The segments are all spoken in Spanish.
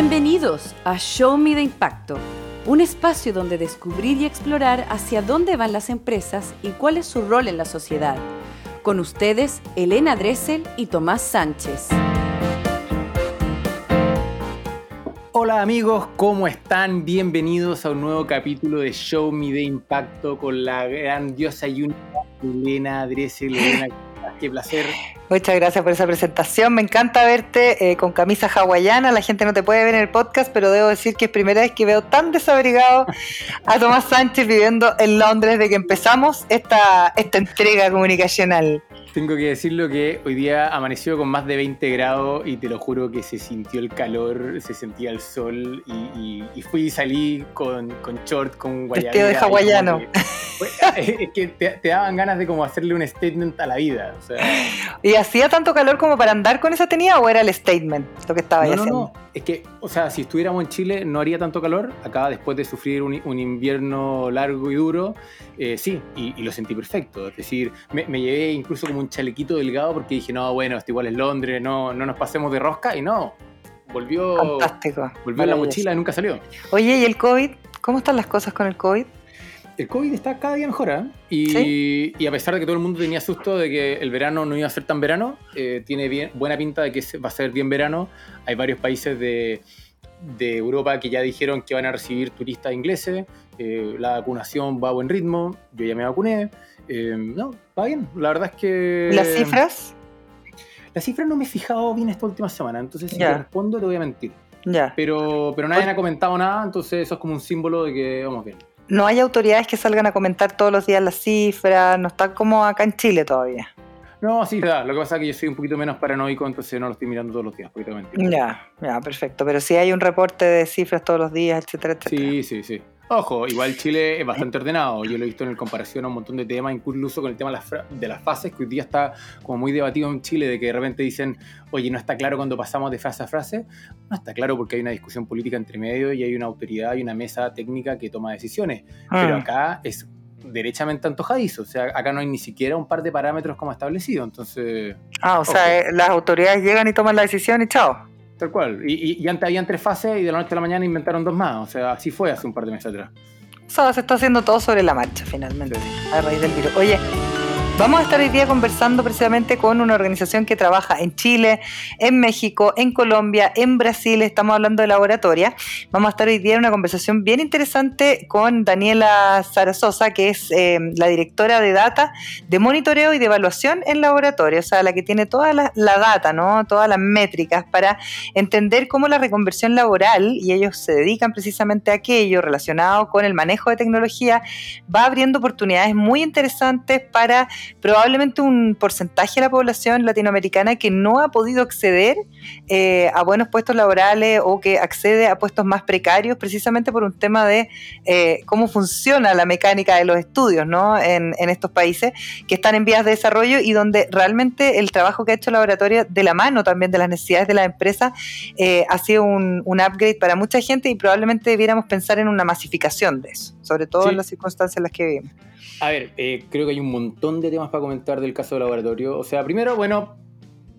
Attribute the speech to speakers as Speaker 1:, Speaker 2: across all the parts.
Speaker 1: Bienvenidos a Show Me the Impacto, un espacio donde descubrir y explorar hacia dónde van las empresas y cuál es su rol en la sociedad. Con ustedes, Elena Dressel y Tomás Sánchez.
Speaker 2: Hola amigos, ¿cómo están? Bienvenidos a un nuevo capítulo de Show Me the Impacto con la grandiosa y única Elena Dressel. Elena, qué placer.
Speaker 3: Muchas gracias por esa presentación. Me encanta verte eh, con camisa hawaiana. La gente no te puede ver en el podcast, pero debo decir que es primera vez que veo tan desabrigado a Tomás Sánchez viviendo en Londres desde que empezamos esta, esta entrega comunicacional.
Speaker 2: Tengo que decirlo que hoy día amaneció con más de 20 grados y te lo juro que se sintió el calor, se sentía el sol y, fui y salí con, con short, con
Speaker 3: guayabera. Vestido de hawaiano.
Speaker 2: es que te, daban ganas de como hacerle un statement a la vida.
Speaker 3: ¿Y hacía tanto calor como para andar con esa tenía o era el statement lo que estaba haciendo? No, no,
Speaker 2: es que, o sea, si estuviéramos en Chile no haría tanto calor. Acá después de sufrir un, invierno largo y duro, eh, sí, y, lo sentí perfecto. Es decir, me, llevé incluso como un chalequito delgado porque dije, no, bueno, esto igual es Londres, no, no nos pasemos de rosca y no. Volvió,
Speaker 3: Fantástico.
Speaker 2: volvió la mochila y nunca salió.
Speaker 3: Oye, ¿y el COVID? ¿Cómo están las cosas con el COVID?
Speaker 2: el COVID está cada día mejor, ¿eh? y, a pesar de que todo el mundo tenía susto de que el verano no iba a ser tan verano, eh, tiene bien, buena pinta de que va a ser bien verano. Hay varios países de, Europa que ya dijeron que van a recibir turistas ingleses. Eh, la vacunación va a buen ritmo. Yo ya me vacuné. No, va bien. La verdad es que.
Speaker 3: ¿Las cifras?
Speaker 2: Las cifras no me he fijado bien esta última semana. Entonces, si te respondo, te voy a mentir. Ya. Pero, pero nadie ha comentado nada, entonces eso es como un símbolo de que vamos bien
Speaker 3: no hay autoridades que salgan a comentar todos los días las cifras, no está como acá en Chile todavía.
Speaker 2: No, sí, verdad. Lo que pasa es que yo soy un poquito menos paranoico, entonces no lo estoy mirando todos los días,
Speaker 3: Ya, ya, perfecto. Pero si hay un reporte de cifras todos los días, etcétera, etcétera.
Speaker 2: Sí, sí, sí. Ojo, igual Chile es bastante ordenado. Yo lo he visto en comparación a un montón de temas, incluso con el tema de las, fases, que hoy día está como muy debatido en Chile, de que de repente dicen, oye, no está claro cuando pasamos de fase a fase. No está claro porque hay una discusión política entre medio y hay una autoridad y una mesa técnica que toma decisiones. Pero ah. acá es derechamente antojadizo. O sea, acá no hay ni siquiera un par de parámetros como establecido. Entonces.
Speaker 3: Ah, o sea, eh, las autoridades llegan y toman la decisión y chao.
Speaker 2: Tal cual. Y, antes habían tres fases y de la noche a la mañana inventaron dos más. O sea, así fue hace un par de meses atrás.
Speaker 3: O sea, se está haciendo todo sobre la marcha finalmente. A raíz del virus. Oye, Vamos a estar hoy día conversando precisamente con una organización que trabaja en Chile, en México, en Colombia, en Brasil, estamos hablando de laboratoria. Vamos a estar hoy día en una conversación bien interesante con Daniela Zarazosa, que es eh, la directora de data, de monitoreo y de evaluación en laboratorio, o sea, la que tiene toda la, data, ¿no? todas las métricas para entender cómo la reconversión laboral, y ellos se dedican precisamente a aquello relacionado con el manejo de tecnología, va abriendo oportunidades muy interesantes para probablemente un porcentaje de la población latinoamericana que no ha podido acceder eh, a buenos puestos laborales o que accede a puestos más precarios precisamente por un tema de eh, cómo funciona la mecánica de los estudios ¿no? en, estos países que están en vías de desarrollo y donde realmente el trabajo que ha hecho el laboratorio de la mano también de las necesidades de la empresa eh, ha sido un, upgrade para mucha gente y probablemente debiéramos pensar en una masificación de eso, sobre todo en las circunstancias en las que vivimos.
Speaker 2: A ver, eh, creo que hay un montón de temas para comentar del caso del laboratorio. O sea, primero, bueno,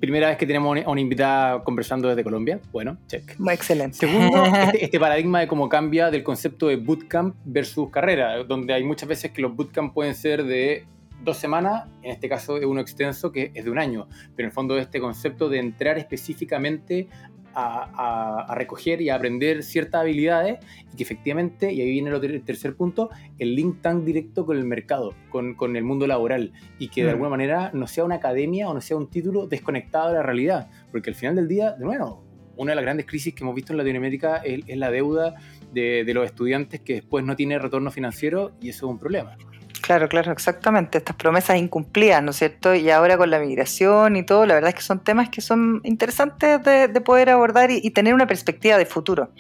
Speaker 2: primera vez que tenemos a una invitada conversando desde Colombia. Bueno, check.
Speaker 3: Muy excelente.
Speaker 2: Segundo, este, este, paradigma de cómo cambia del concepto de bootcamp versus carrera, donde hay muchas veces que los bootcamp pueden ser de dos semanas, en este caso es uno extenso que es de un año, pero en el fondo este concepto de entrar específicamente a, recoger y a aprender ciertas habilidades y que efectivamente, y ahí viene el tercer punto, el link tan directo con el mercado, con, con el mundo laboral y que de mm. alguna manera no sea una academia o no sea un título desconectado de la realidad, porque al final del día, de nuevo, una de las grandes crisis que hemos visto en Latinoamérica es, es la deuda de, de los estudiantes que después no tiene retorno financiero y eso es un problema.
Speaker 3: Claro, claro, exactamente. Estas promesas incumplidas, ¿no es cierto? Y ahora con la migración y todo, la verdad es que son temas que son interesantes de, poder abordar y, tener una perspectiva de futuro.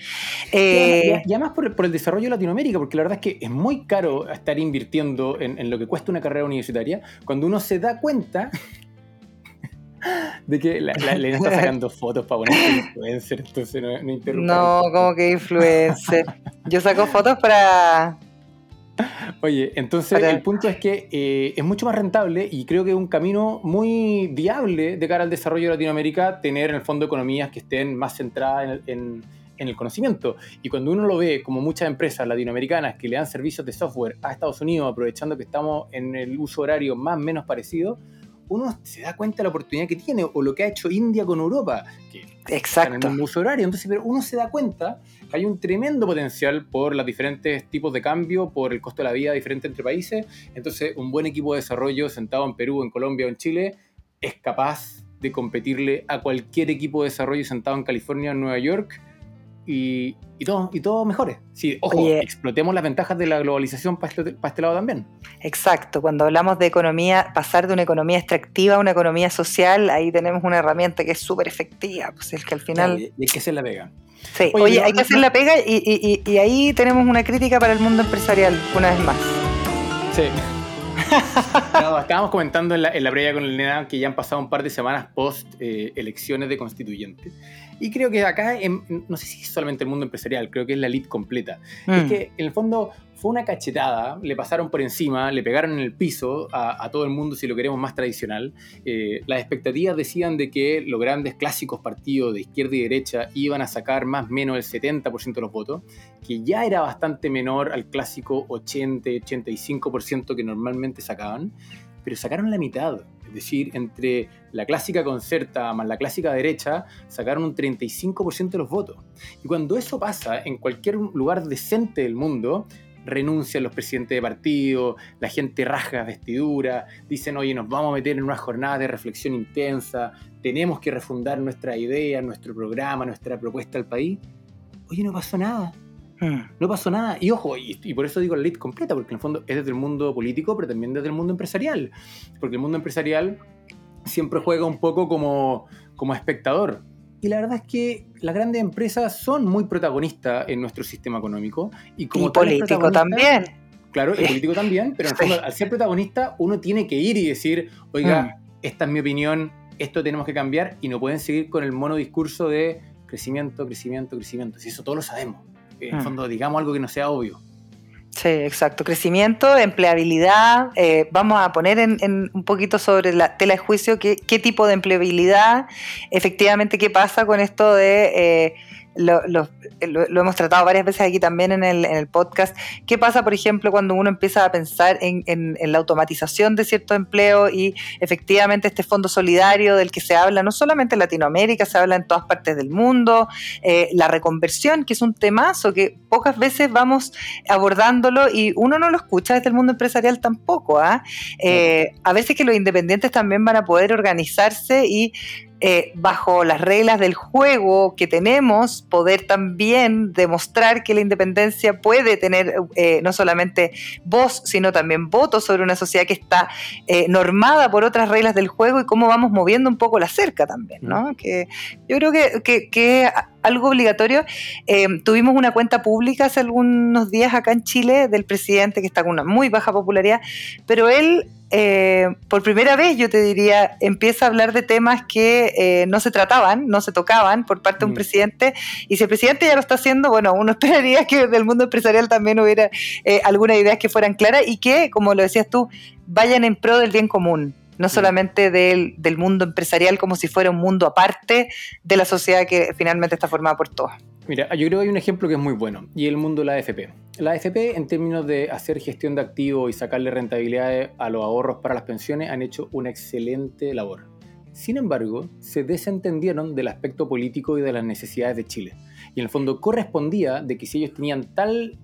Speaker 2: Eh, y, además por, el desarrollo de Latinoamérica, porque la verdad es que es muy caro estar invirtiendo en, lo que cuesta una carrera universitaria, cuando uno se da cuenta de que la, Elena está sacando fotos para poner influencer, entonces no, no
Speaker 3: No, como que influencer. Yo saco fotos para
Speaker 2: Oye, entonces el punto es que eh, es mucho más rentable y creo que es un camino muy viable de cara al desarrollo de Latinoamérica tener en el fondo economías que estén más centradas en, en el conocimiento. Y cuando uno lo ve, como muchas empresas latinoamericanas que le dan servicios de software a Estados Unidos, aprovechando que estamos en el uso horario más o menos parecido, uno se da cuenta de la oportunidad que tiene, o lo que ha hecho India con Europa, que
Speaker 3: Exacto.
Speaker 2: en el mismo uso horario. Entonces, pero uno se da cuenta hay un tremendo potencial por los diferentes tipos de cambio, por el costo de la vida diferente entre países. Entonces, un buen equipo de desarrollo sentado en Perú, en Colombia o en Chile es capaz de competirle a cualquier equipo de desarrollo sentado en California o en Nueva York y, y todo, y todo mejore. Sí, ojo,
Speaker 3: Oye.
Speaker 2: explotemos las ventajas de la globalización para este, para este lado también.
Speaker 3: Exacto, cuando hablamos de economía, pasar de una economía extractiva a una economía social, ahí tenemos una herramienta que es súper efectiva, pues es que al final...
Speaker 2: Y hay que hacer la pega.
Speaker 3: Sí,
Speaker 2: Oye,
Speaker 3: oye, hay que hacer la pega y, y- y- y ahí tenemos una crítica para el mundo empresarial, una vez más.
Speaker 2: Sí. Estábamos comentando en la, en la previa con el Nena que ya han pasado un par de semanas post eh, elecciones de constituyentes. Y creo que acá, en- no sé si es solamente el mundo empresarial, creo que es la elite completa. Es
Speaker 3: Mm.
Speaker 2: que en el fondo fue una cachetada, le pasaron por encima, le pegaron en el piso a, a todo el mundo, si lo queremos más tradicional. Eh, las expectativas decían de que los grandes clásicos partidos de izquierda y derecha iban a sacar más o menos el 70% de los votos, que ya era bastante menor al clásico 80-85% que normalmente sacaban, pero sacaron la mitad. Es decir, entre la clásica concerta más la clásica derecha, sacaron un 35% de los votos. Y cuando eso pasa en cualquier lugar decente del mundo, renuncian los presidentes de partido, la gente rasga vestidura, dicen, oye, nos vamos a meter en una jornada de reflexión intensa, tenemos que refundar nuestra idea, nuestro programa, nuestra propuesta al país. Oye, no pasó nada.
Speaker 3: Mm.
Speaker 2: No pasó nada. Y ojo, y, y por eso digo la ley completa, porque en el fondo es desde el mundo político, pero también desde el mundo empresarial. Porque el mundo empresarial siempre juega un poco como, como espectador. Y la verdad es que las grandes empresas son muy protagonistas en nuestro sistema económico. Y, como
Speaker 3: Y político también.
Speaker 2: Claro, y político también, pero en el fondo, al ser protagonista, uno tiene que ir y decir, oiga,
Speaker 3: Mm.
Speaker 2: esta es mi opinión, esto tenemos que cambiar, y no pueden seguir con el mono discurso de crecimiento, crecimiento, crecimiento. Si eso todos lo sabemos. En el
Speaker 3: Mm.
Speaker 2: fondo, digamos algo que no sea obvio.
Speaker 3: Sí, exacto. Crecimiento, empleabilidad. eh, vamos a poner en, en un poquito sobre la tela de juicio qué, qué tipo de empleabilidad, efectivamente, qué pasa con esto de... eh, lo, lo- lo- lo hemos tratado varias veces aquí también en el, en el podcast. ¿Qué pasa, por ejemplo, cuando uno empieza a pensar en, en- en la automatización de ciertos empleos y efectivamente este fondo solidario del que se habla no solamente en Latinoamérica, se habla en todas partes del mundo, eh, la reconversión, que es un temazo que pocas veces vamos abordándolo y uno no lo escucha desde el mundo empresarial tampoco. ¿ah? Eh, a veces que los independientes también van a poder organizarse y eh, bajo las reglas del juego que tenemos, poder también demostrar que la independencia puede tener eh, no solamente voz, sino también voto sobre una sociedad que está eh, normada por otras reglas del juego y cómo vamos moviendo un poco la cerca también, ¿no? Que yo creo que, que, algo obligatorio. Eh, tuvimos una cuenta pública hace algunos días acá en Chile del presidente que está con una muy baja popularidad, pero él eh, por primera vez, yo te diría, empieza a hablar de temas que eh, no se trataban, no se tocaban por parte de un
Speaker 2: Mm.
Speaker 3: presidente. Y si el presidente ya lo está haciendo, bueno, uno esperaría que del mundo empresarial también hubiera eh, algunas ideas que fueran claras y que, como lo decías tú, vayan en pro del bien común. No solamente del, del mundo empresarial como si fuera un mundo aparte de la sociedad que finalmente está formada por todos.
Speaker 2: Mira, yo creo que hay un ejemplo que es muy bueno, y el mundo de la AFP. La AFP, en términos de hacer gestión de activos y sacarle rentabilidades a los ahorros para las pensiones, han hecho una excelente labor. Sin embargo, se desentendieron del aspecto político y de las necesidades de Chile. Y en el fondo correspondía de que si ellos tenían tal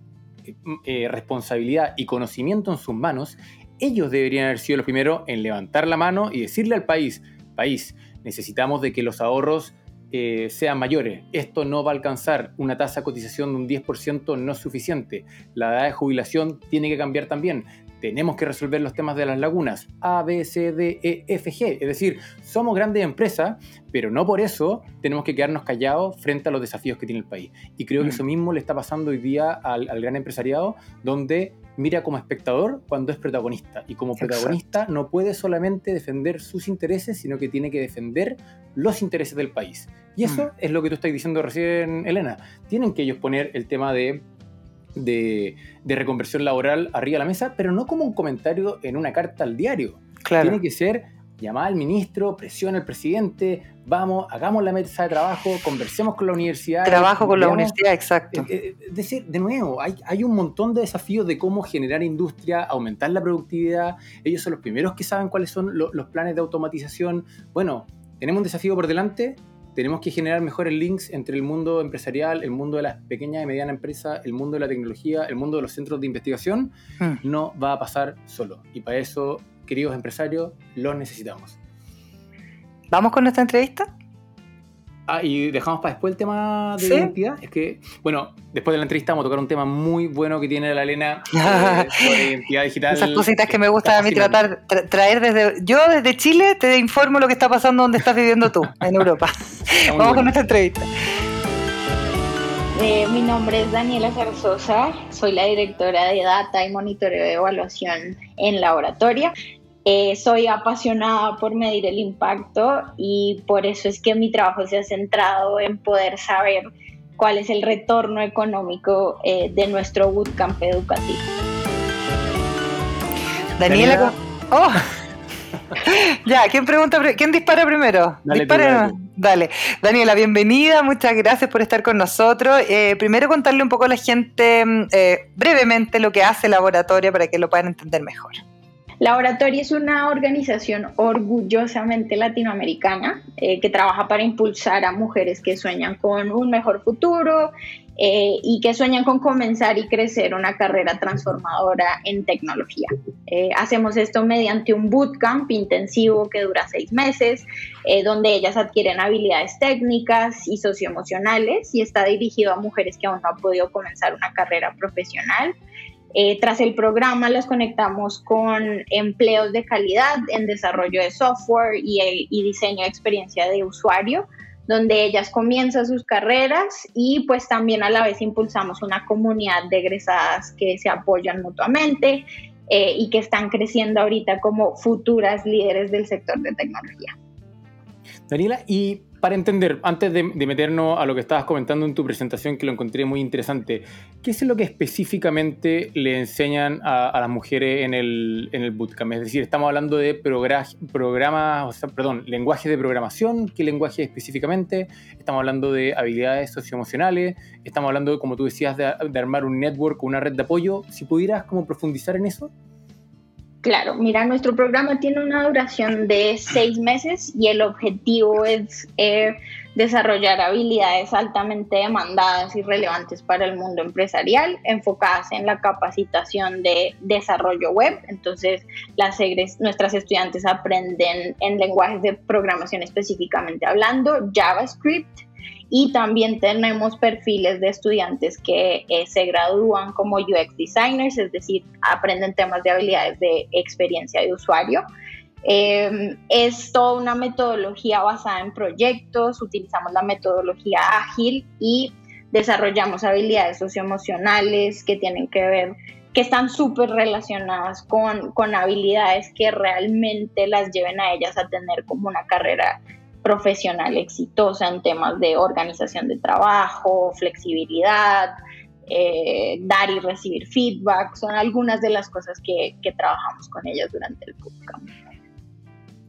Speaker 2: eh, eh, responsabilidad y conocimiento en sus manos, ellos deberían haber sido los primeros en levantar la mano y decirle al país, país, necesitamos de que los ahorros eh, sean mayores. Esto no va a alcanzar. Una tasa de cotización de un 10% no es suficiente. La edad de jubilación tiene que cambiar también. Tenemos que resolver los temas de las lagunas. A, B, C, D, E, F, G. Es decir, somos grandes empresas, pero no por eso tenemos que quedarnos callados frente a los desafíos que tiene el país. Y creo que
Speaker 3: Mm.
Speaker 2: eso mismo le está pasando hoy día al, al gran empresariado, donde mira como espectador cuando es protagonista. Y como
Speaker 3: Exacto.
Speaker 2: protagonista no puede solamente defender sus intereses, sino que tiene que defender los intereses del país. Y eso
Speaker 3: Mm.
Speaker 2: es lo que tú estás diciendo recién, Elena. Tienen que ellos poner el tema de, de, de reconversión laboral arriba de la mesa, pero no como un comentario en una carta al diario.
Speaker 3: Claro.
Speaker 2: Tiene que ser llama al ministro, presiona al presidente, vamos, hagamos la mesa de trabajo, conversemos con la universidad.
Speaker 3: Trabajo con la universidad, exacto.
Speaker 2: Es eh, eh, decir, de nuevo, hay, hay un montón de desafíos de cómo generar industria, aumentar la productividad. Ellos son los primeros que saben cuáles son los planes de automatización. Bueno, tenemos un desafío por delante, tenemos que generar mejores links entre el mundo empresarial, el mundo de las pequeñas y medianas empresas, el mundo de la tecnología, el mundo de los centros de investigación. Hmm. No va a pasar solo. Y para eso, queridos empresarios, los necesitamos.
Speaker 3: ¿Vamos con nuestra entrevista?
Speaker 2: Ah, y dejamos para después el tema de identidad. Es que, bueno, después de la entrevista vamos a tocar un tema muy bueno que tiene la Elena eh, sobre identidad digital.
Speaker 3: Esas cositas que me gusta a mí tratar, traer desde. Yo desde Chile te informo lo que está pasando donde estás viviendo tú, en Europa. vamos con nuestra entrevista.
Speaker 4: Eh, mi nombre es Daniela Zarzosa, soy la directora de Data y Monitoreo de Evaluación en Laboratoria. Eh, soy apasionada por medir el impacto y por eso es que mi trabajo se ha centrado en poder saber cuál es el retorno económico eh, de nuestro bootcamp educativo.
Speaker 3: Daniela, oh. ya, ¿quién pregunta? ¿Quién dispara primero?
Speaker 2: Dale,
Speaker 3: dale. Daniela, bienvenida, muchas gracias por estar con nosotros. Eh, primero contarle un poco a la gente mm, brevemente lo que hace Laboratoria para que lo puedan entender mejor.
Speaker 4: Laboratorio es una organización orgullosamente latinoamericana eh, que trabaja para impulsar a mujeres que sueñan con un mejor futuro eh, y que sueñan con comenzar y crecer una carrera transformadora en tecnología. Eh, hacemos esto mediante un bootcamp intensivo que dura seis meses, donde ellas adquieren habilidades técnicas y socioemocionales y está dirigido a mujeres que aún no han podido comenzar una carrera profesional. Eh, tras el programa los conectamos con empleos de calidad en desarrollo de software y, diseño de experiencia de usuario, donde ellas comienzan sus carreras y pues también a la vez impulsamos una comunidad de egresadas que se apoyan mutuamente eh, y que están creciendo ahorita como futuras líderes del sector de tecnología.
Speaker 2: Daniela, y para entender, antes de, meternos a lo que estabas comentando en tu presentación, que lo encontré muy interesante, ¿qué es lo que específicamente le enseñan a, las mujeres en el, en el, bootcamp? Es decir, estamos hablando de programas, o sea, perdón, lenguaje de programación, ¿qué lenguaje específicamente? Estamos hablando de habilidades socioemocionales, estamos hablando, como tú decías, de, de armar un network, una red de apoyo. Si pudieras como profundizar en eso.
Speaker 4: Claro, mira, nuestro programa tiene una duración de seis meses y el objetivo es eh, desarrollar habilidades altamente demandadas y relevantes para el mundo empresarial, enfocadas en la capacitación de desarrollo web. Entonces, las nuestras estudiantes aprenden en lenguajes de programación específicamente hablando, JavaScript, y también tenemos perfiles de estudiantes que eh, se gradúan como UX designers, es decir, aprenden temas de habilidades de experiencia de usuario. Em, es toda una metodología basada en proyectos, utilizamos la metodología ágil y desarrollamos habilidades socioemocionales que tienen que ver que están súper relacionadas con, con habilidades que realmente las lleven a ellas a tener como una carrera profesional exitosa en temas de organización de trabajo, flexibilidad, eh, dar y recibir feedback, son algunas de las cosas que, que trabajamos con ellas durante el bootcamp.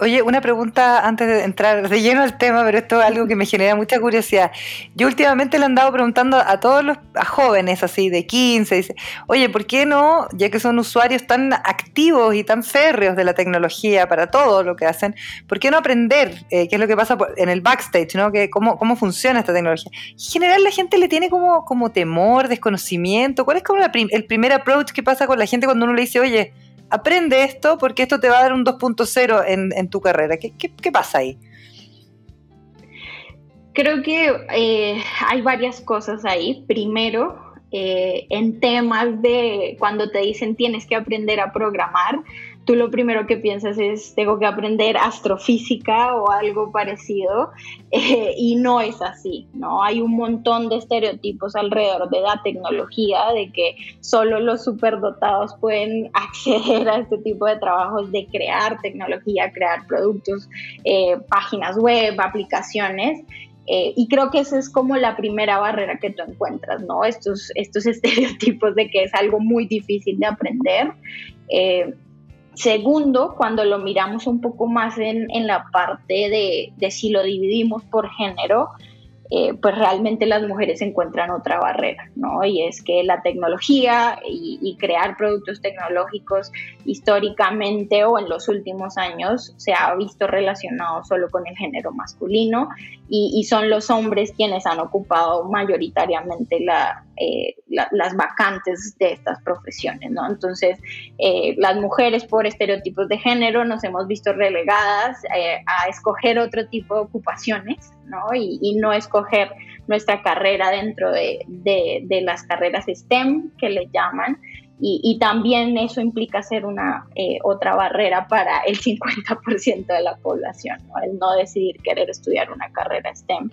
Speaker 3: Oye, una pregunta antes de entrar de lleno al tema, pero esto es algo que me genera mucha curiosidad. Yo últimamente le he andado preguntando a todos los jóvenes así de 15, dice, oye, ¿por qué no, ya que son usuarios tan activos y tan férreos de la tecnología para todo lo que hacen, ¿por qué no aprender eh, qué es lo que pasa en el backstage, ¿no? Cómo, cómo funciona esta tecnología? En general la gente le tiene como, como temor, desconocimiento. ¿Cuál es como el primer approach que pasa con la gente cuando uno le dice, oye, aprende esto porque esto te va a dar un 2.0 en, en, tu carrera. ¿Qué, ¿Qué, pasa ahí?
Speaker 4: Creo que eh, hay varias cosas ahí. Primero, eh, en temas de cuando te dicen tienes que aprender a programar, tú lo primero que piensas es, tengo que aprender astrofísica o algo parecido, eh, y no es así, ¿no? Hay un montón de estereotipos alrededor de la tecnología, de que solo los superdotados pueden acceder a este tipo de trabajos de crear tecnología, crear productos, eh, páginas web, aplicaciones. Eh, y creo que esa es como la primera barrera que tú encuentras, ¿no? Estos, estos estereotipos de que es algo muy difícil de aprender. Segundo, cuando lo miramos un poco más en, la parte de, de, si lo dividimos por género, eh, pues realmente las mujeres encuentran otra barrera, ¿no? Y es que la tecnología y, crear productos tecnológicos históricamente o en los últimos años se ha visto relacionado solo con el género masculino y, son los hombres quienes han ocupado mayoritariamente eh, las vacantes de estas profesiones, ¿no? Entonces, eh, las mujeres por estereotipos de género nos hemos visto relegadas a escoger otro tipo de ocupaciones, ¿no? Y, no escoger nuestra carrera dentro de, las carreras STEM que le llaman. Y, también eso implica ser una eh, otra barrera para el 50% de la población, el no decidir querer estudiar una carrera STEM.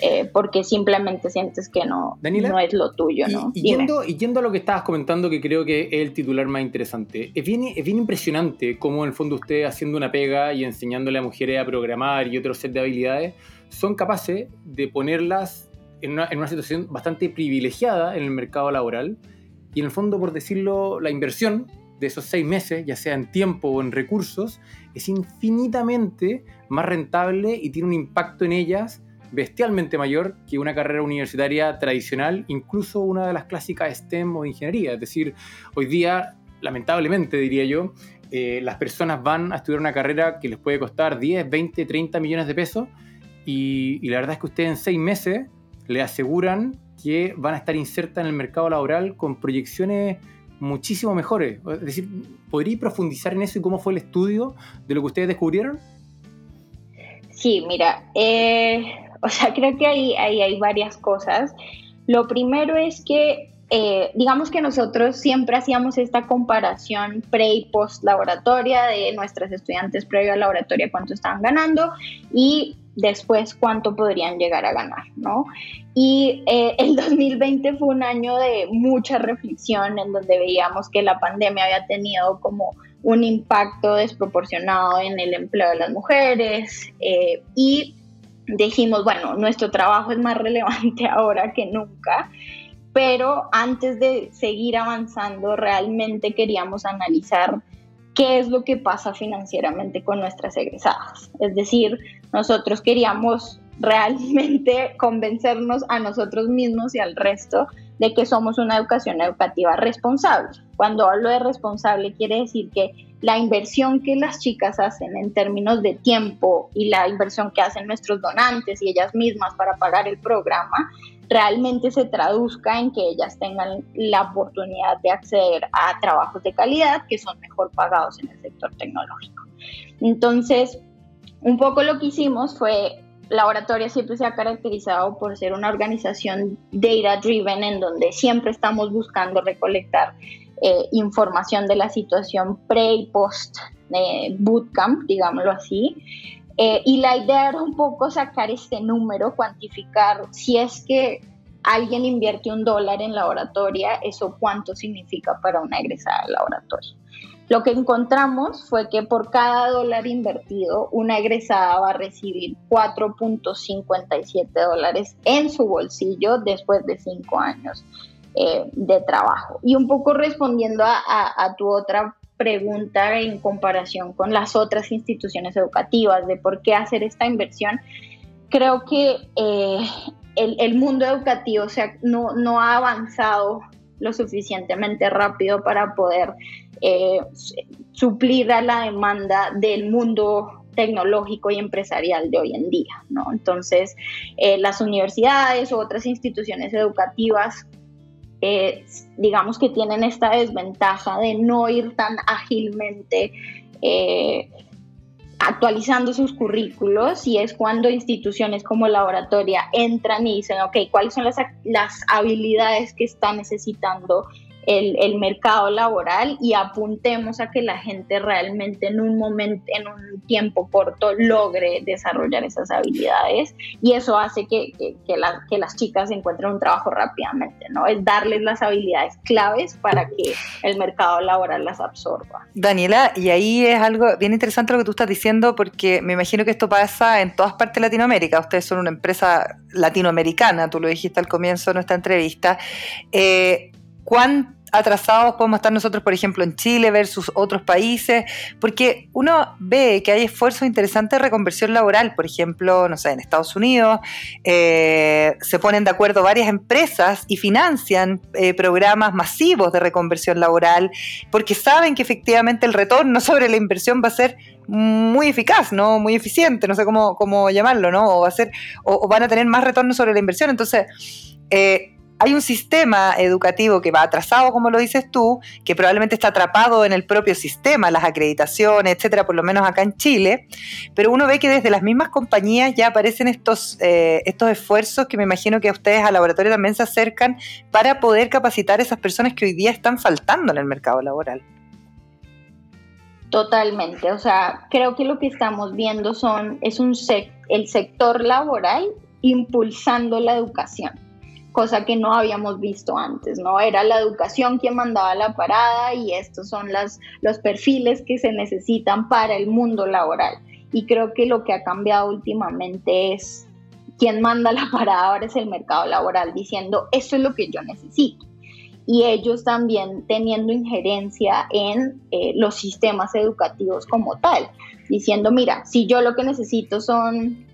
Speaker 4: Eh, porque simplemente sientes que no, no es lo tuyo, ¿no?
Speaker 2: Y, yendo, y, yendo, a lo que estabas comentando, que creo que es el titular más interesante, es bien, es bien impresionante cómo en el fondo usted haciendo una pega y enseñándole a mujeres a programar y otro set de habilidades, son capaces de ponerlas en una, situación bastante privilegiada en el mercado laboral y en el fondo, por decirlo, la inversión de esos seis meses, ya sea en tiempo o en recursos, es infinitamente más rentable y tiene un impacto en ellas bestialmente mayor que una carrera universitaria tradicional, incluso una de las clásicas STEM o ingeniería. Es decir, hoy día, lamentablemente diría yo, eh, las personas van a estudiar una carrera que les puede costar 10, 20, 30 millones de pesos y, la verdad es que ustedes en seis meses le aseguran que van a estar insertas en el mercado laboral con proyecciones muchísimo mejores. Es decir, ¿podría profundizar en eso y cómo fue el estudio de lo que ustedes descubrieron?
Speaker 4: Sí, mira, eh, o sea, creo que ahí, hay varias cosas. Lo primero es que, eh, digamos que nosotros siempre hacíamos esta comparación pre y post laboratoria de nuestras estudiantes previo a laboratoria, cuánto estaban ganando y después cuánto podrían llegar a ganar, ¿no? Y eh, el 2020 fue un año de mucha reflexión en donde veíamos que la pandemia había tenido como un impacto desproporcionado en el empleo de las mujeres eh, y dijimos, bueno, nuestro trabajo es más relevante ahora que nunca, pero antes de seguir avanzando realmente queríamos analizar qué es lo que pasa financieramente con nuestras egresadas. Es decir, nosotros queríamos realmente convencernos a nosotros mismos y al resto de que somos una educación educativa responsable. Cuando hablo de responsable quiere decir que la inversión que las chicas hacen en términos de tiempo y la inversión que hacen nuestros donantes y ellas mismas para pagar el programa realmente se traduzca en que ellas tengan la oportunidad de acceder a trabajos de calidad que son mejor pagados en el sector tecnológico. Entonces, un poco lo que hicimos fue, Laboratoria siempre se ha caracterizado por ser una organización data driven en donde siempre estamos buscando recolectar eh, información de la situación pre y post eh, bootcamp, digámoslo así. Eh, y la idea era un poco sacar este número, cuantificar si es que alguien invierte un dólar en laboratoria, eso cuánto significa para una egresada de laboratorio. Lo que encontramos fue que por cada dólar invertido, una egresada va a recibir 4.57 dólares en su bolsillo después de cinco años eh, de trabajo. Y un poco respondiendo a, tu otra pregunta en comparación con las otras instituciones educativas de por qué hacer esta inversión, creo que eh, el, mundo educativo no, no ha avanzado lo suficientemente rápido para poder eh, suplir a la demanda del mundo tecnológico y empresarial de hoy en día. ¿no? Entonces, eh, las universidades u otras instituciones educativas, eh, digamos que tienen esta desventaja de no ir tan ágilmente actualizando sus currículos y es cuando instituciones como laboratoria entran y dicen, ok, ¿cuáles son las, las habilidades que está necesitando el, mercado laboral y apuntemos a que la gente realmente en un momento, en un tiempo corto, logre desarrollar esas habilidades y eso hace que, que, que, las chicas encuentren un trabajo rápidamente, ¿no? Es darles las habilidades claves para que el mercado laboral las absorba.
Speaker 3: Daniela, y ahí es algo bien interesante lo que tú estás diciendo porque me imagino que esto pasa en todas partes de Latinoamérica. Ustedes son una empresa latinoamericana, tú lo dijiste al comienzo de nuestra entrevista. Eh, atrasados podemos estar nosotros, por ejemplo, en Chile versus otros países? Porque uno ve que hay esfuerzos interesantes de reconversión laboral, por ejemplo, no sé, en Estados Unidos eh, se ponen de acuerdo varias empresas y financian eh, programas masivos de reconversión laboral porque saben que efectivamente el retorno sobre la inversión va a ser muy eficaz, ¿no? Muy eficiente, no sé cómo, cómo llamarlo, ¿no? O, va a ser, o, van a tener más retorno sobre la inversión. Entonces, eh, hay un sistema educativo que va atrasado, como lo dices tú, que probablemente está atrapado en el propio sistema, las acreditaciones, etcétera, por lo menos acá en Chile, pero uno ve que desde las mismas compañías ya aparecen estos, eh, estos esfuerzos que me imagino que a ustedes al laboratorio también se acercan para poder capacitar a esas personas que hoy día están faltando en el mercado laboral.
Speaker 4: Totalmente, o sea, creo que lo que estamos viendo son es un el sector laboral impulsando la educación cosa que no habíamos visto antes, ¿no? Era la educación quien mandaba la parada y estos son las, los perfiles que se necesitan para el mundo laboral. Y creo que lo que ha cambiado últimamente es quien manda la parada ahora es el mercado laboral diciendo, esto es lo que yo necesito. Y ellos también teniendo injerencia en eh, los sistemas educativos como tal, diciendo, mira, si yo lo que necesito son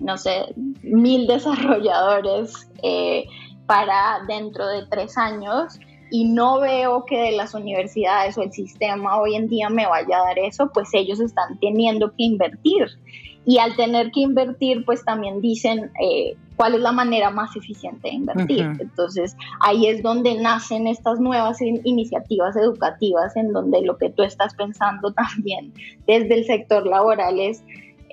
Speaker 4: no sé, mil desarrolladores eh, para dentro de tres años y no veo que de las universidades o el sistema hoy en día me vaya a dar eso, pues ellos están teniendo que invertir. Y al tener que invertir, pues también dicen eh, cuál es la manera más eficiente de invertir. Entonces, ahí es donde nacen estas nuevas iniciativas educativas en donde lo que tú estás pensando también desde el sector laboral es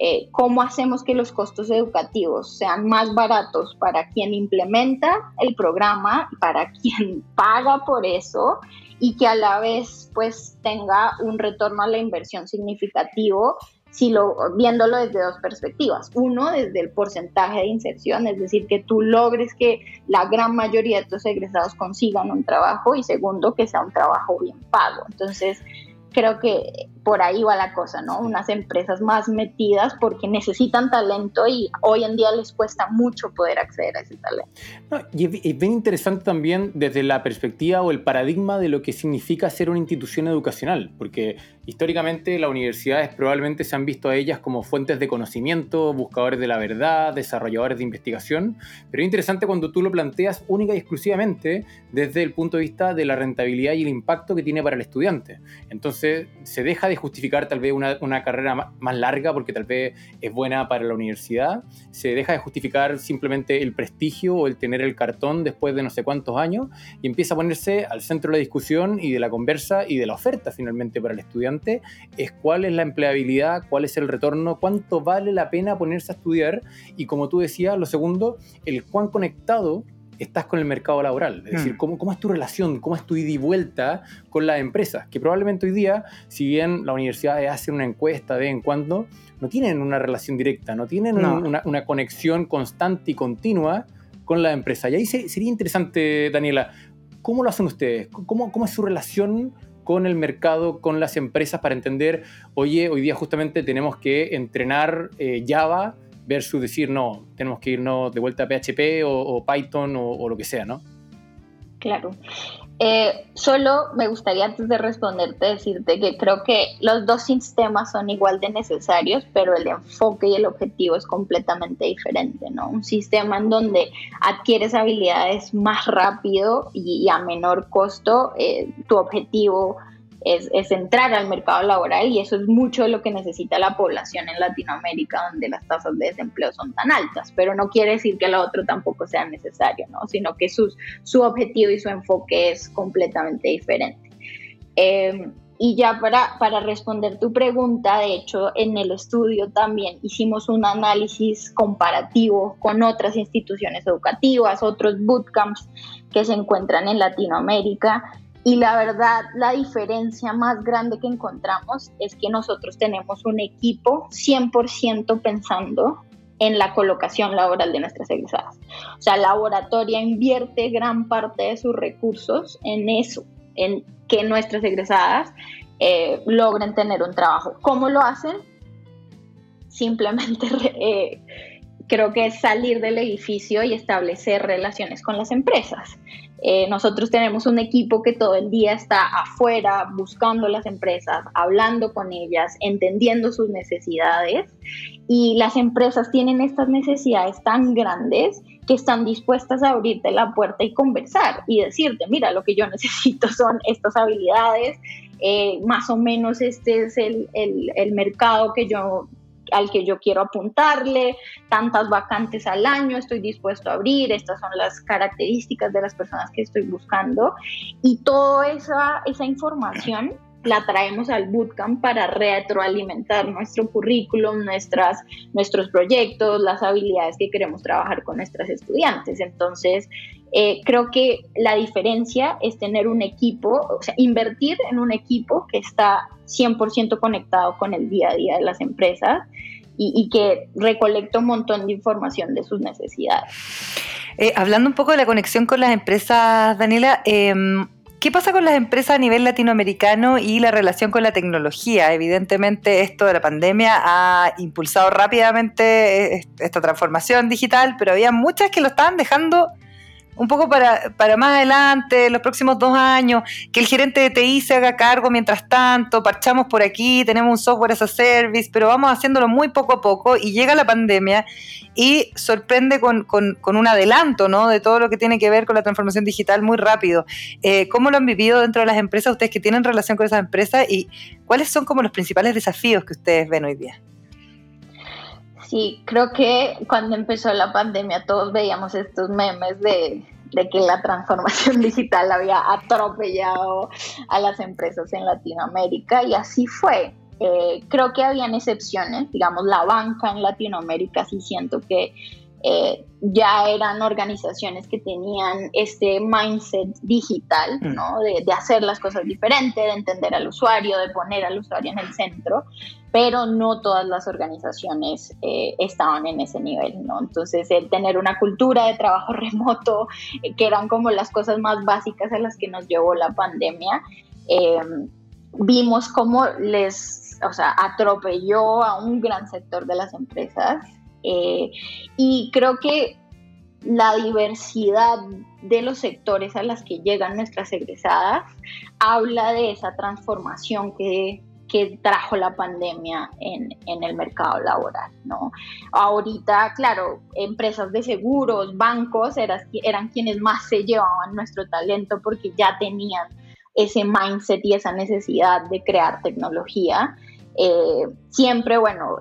Speaker 4: eh, cómo hacemos que los costos educativos sean más baratos para quien implementa el programa, para quien paga por eso y que a la vez pues tenga un retorno a la inversión significativo si lo, viéndolo desde dos perspectivas. Uno, desde el porcentaje de inserción, es decir, que tú logres que la gran mayoría de tus egresados consigan un trabajo y segundo, que sea un trabajo bien pago. Entonces, creo que por ahí va la cosa, ¿no? Unas empresas más metidas porque necesitan talento y hoy en día les cuesta mucho poder acceder a ese talento.
Speaker 2: y es bien interesante también desde la perspectiva o el paradigma de lo que significa ser una institución educacional, porque históricamente las universidades probablemente se han visto a ellas como fuentes de conocimiento, buscadores de la verdad, desarrolladores de investigación, pero es interesante cuando tú lo planteas única y exclusivamente desde el punto de vista de la rentabilidad y el impacto que tiene para el estudiante. Entonces se deja de justificar tal vez una, una, carrera más larga porque tal vez es buena para la universidad, se deja de justificar simplemente el prestigio o el tener el cartón después de no sé cuántos años y empieza a ponerse al centro de la discusión y de la conversa y de la oferta finalmente para el estudiante, es cuál es la empleabilidad, cuál es el retorno, cuánto vale la pena ponerse a estudiar. Y como tú decías, lo segundo, el cuán conectado estás con el mercado laboral. Es decir, mm. cómo, cómo, es tu relación, cómo es tu ida y vuelta con las empresas, que probablemente hoy día, si bien la universidad hace una encuesta de vez en cuando, no tienen una relación directa, no tienen Una, una, conexión constante y continua con la empresa. Y ahí sería interesante, Daniela, ¿cómo lo hacen ustedes? ¿Cómo, cómo es su relación? con el mercado, con las empresas para entender, oye, hoy día justamente tenemos que entrenar eh, Java versus decir, no, tenemos que irnos de vuelta a PHP o, Python o, lo que sea, ¿no?
Speaker 4: Claro. Eh, solo me gustaría antes de responderte decirte que creo que los dos sistemas son igual de necesarios, pero el enfoque y el objetivo es completamente diferente, ¿no? Un sistema en donde adquieres habilidades más rápido y, a menor costo, eh, tu objetivo es, entrar al mercado laboral y eso es mucho de lo que necesita la población en Latinoamérica, donde las tasas de desempleo son tan altas, pero no quiere decir que lo otro tampoco sea necesario, ¿no? sino que su, su objetivo y su enfoque es completamente diferente. Em, y ya para, para responder tu pregunta, de hecho, en el estudio también hicimos un análisis comparativo con otras instituciones educativas, otros bootcamps que se encuentran en Latinoamérica y la verdad, la diferencia más grande que encontramos es que nosotros tenemos un equipo 100% pensando en la colocación laboral de nuestras egresadas. O sea, Laboratoria invierte gran parte de sus recursos en eso, en que nuestras egresadas eh, logren tener un trabajo. ¿Cómo lo hacen? Simplemente eh, creo que es salir del edificio y establecer relaciones con las empresas. Eh, nosotros tenemos un equipo que todo el día está afuera buscando las empresas, hablando con ellas, entendiendo sus necesidades y las empresas tienen estas necesidades tan grandes que están dispuestas a abrirte la puerta y conversar y decirte, mira, lo que yo necesito son estas habilidades, eh, más o menos este es el, el mercado que yo al que yo quiero apuntarle, tantas vacantes al año estoy dispuesto a abrir, estas son las características de las personas que estoy buscando. Y toda esa, esa información la traemos al bootcamp para retroalimentar nuestro currículum, nuestras, nuestros proyectos, las habilidades que queremos trabajar con nuestras estudiantes. Entonces, eh, creo que la diferencia es tener un equipo, o sea, invertir en un equipo que está 100% conectado con el día a día de las empresas y, que recolecta un montón de información de sus necesidades.
Speaker 3: Eh, hablando un poco de la conexión con las empresas, Daniela, em, ¿Qué pasa con las empresas a nivel latinoamericano y la relación con la tecnología? Evidentemente esto de la pandemia ha impulsado rápidamente eh, esta transformación digital, pero había muchas que lo estaban dejando un poco para, para más adelante, los próximos dos años, que el gerente de TI se haga cargo mientras tanto, parchamos por aquí, tenemos un software as a service, pero vamos haciéndolo muy poco a poco y llega la pandemia y sorprende con, un adelanto ¿no? de todo lo que tiene que ver con la transformación digital muy rápido. Eh, ¿Cómo lo han vivido dentro de las empresas ustedes que tienen relación con esas empresas y cuáles son como los principales desafíos que ustedes ven hoy día?
Speaker 4: Sí, creo que cuando empezó la pandemia todos veíamos estos memes de, que la transformación digital había atropellado a las empresas en Latinoamérica y así fue. Eh, creo que habían excepciones, digamos, la banca en Latinoamérica sí siento que eh, ya eran organizaciones que tenían este mindset digital, mm. ¿no? De, hacer las cosas diferentes, de entender al usuario, de poner al usuario en el centro, pero no todas las organizaciones eh, estaban en ese nivel, ¿no? Entonces, el tener una cultura de trabajo remoto, eh, que eran como las cosas más básicas a las que nos llevó la pandemia, vimos cómo les, o sea, atropelló a un gran sector de las empresas eh, y creo que la diversidad de los sectores a las que llegan nuestras egresadas habla de esa transformación que, que trajo la pandemia en, en, el mercado laboral, ¿no? Ahorita, claro, empresas de seguros, bancos eran, eran quienes más se llevaban nuestro talento porque ya tenían ese mindset y esa necesidad de crear tecnología. Eh, siempre, bueno,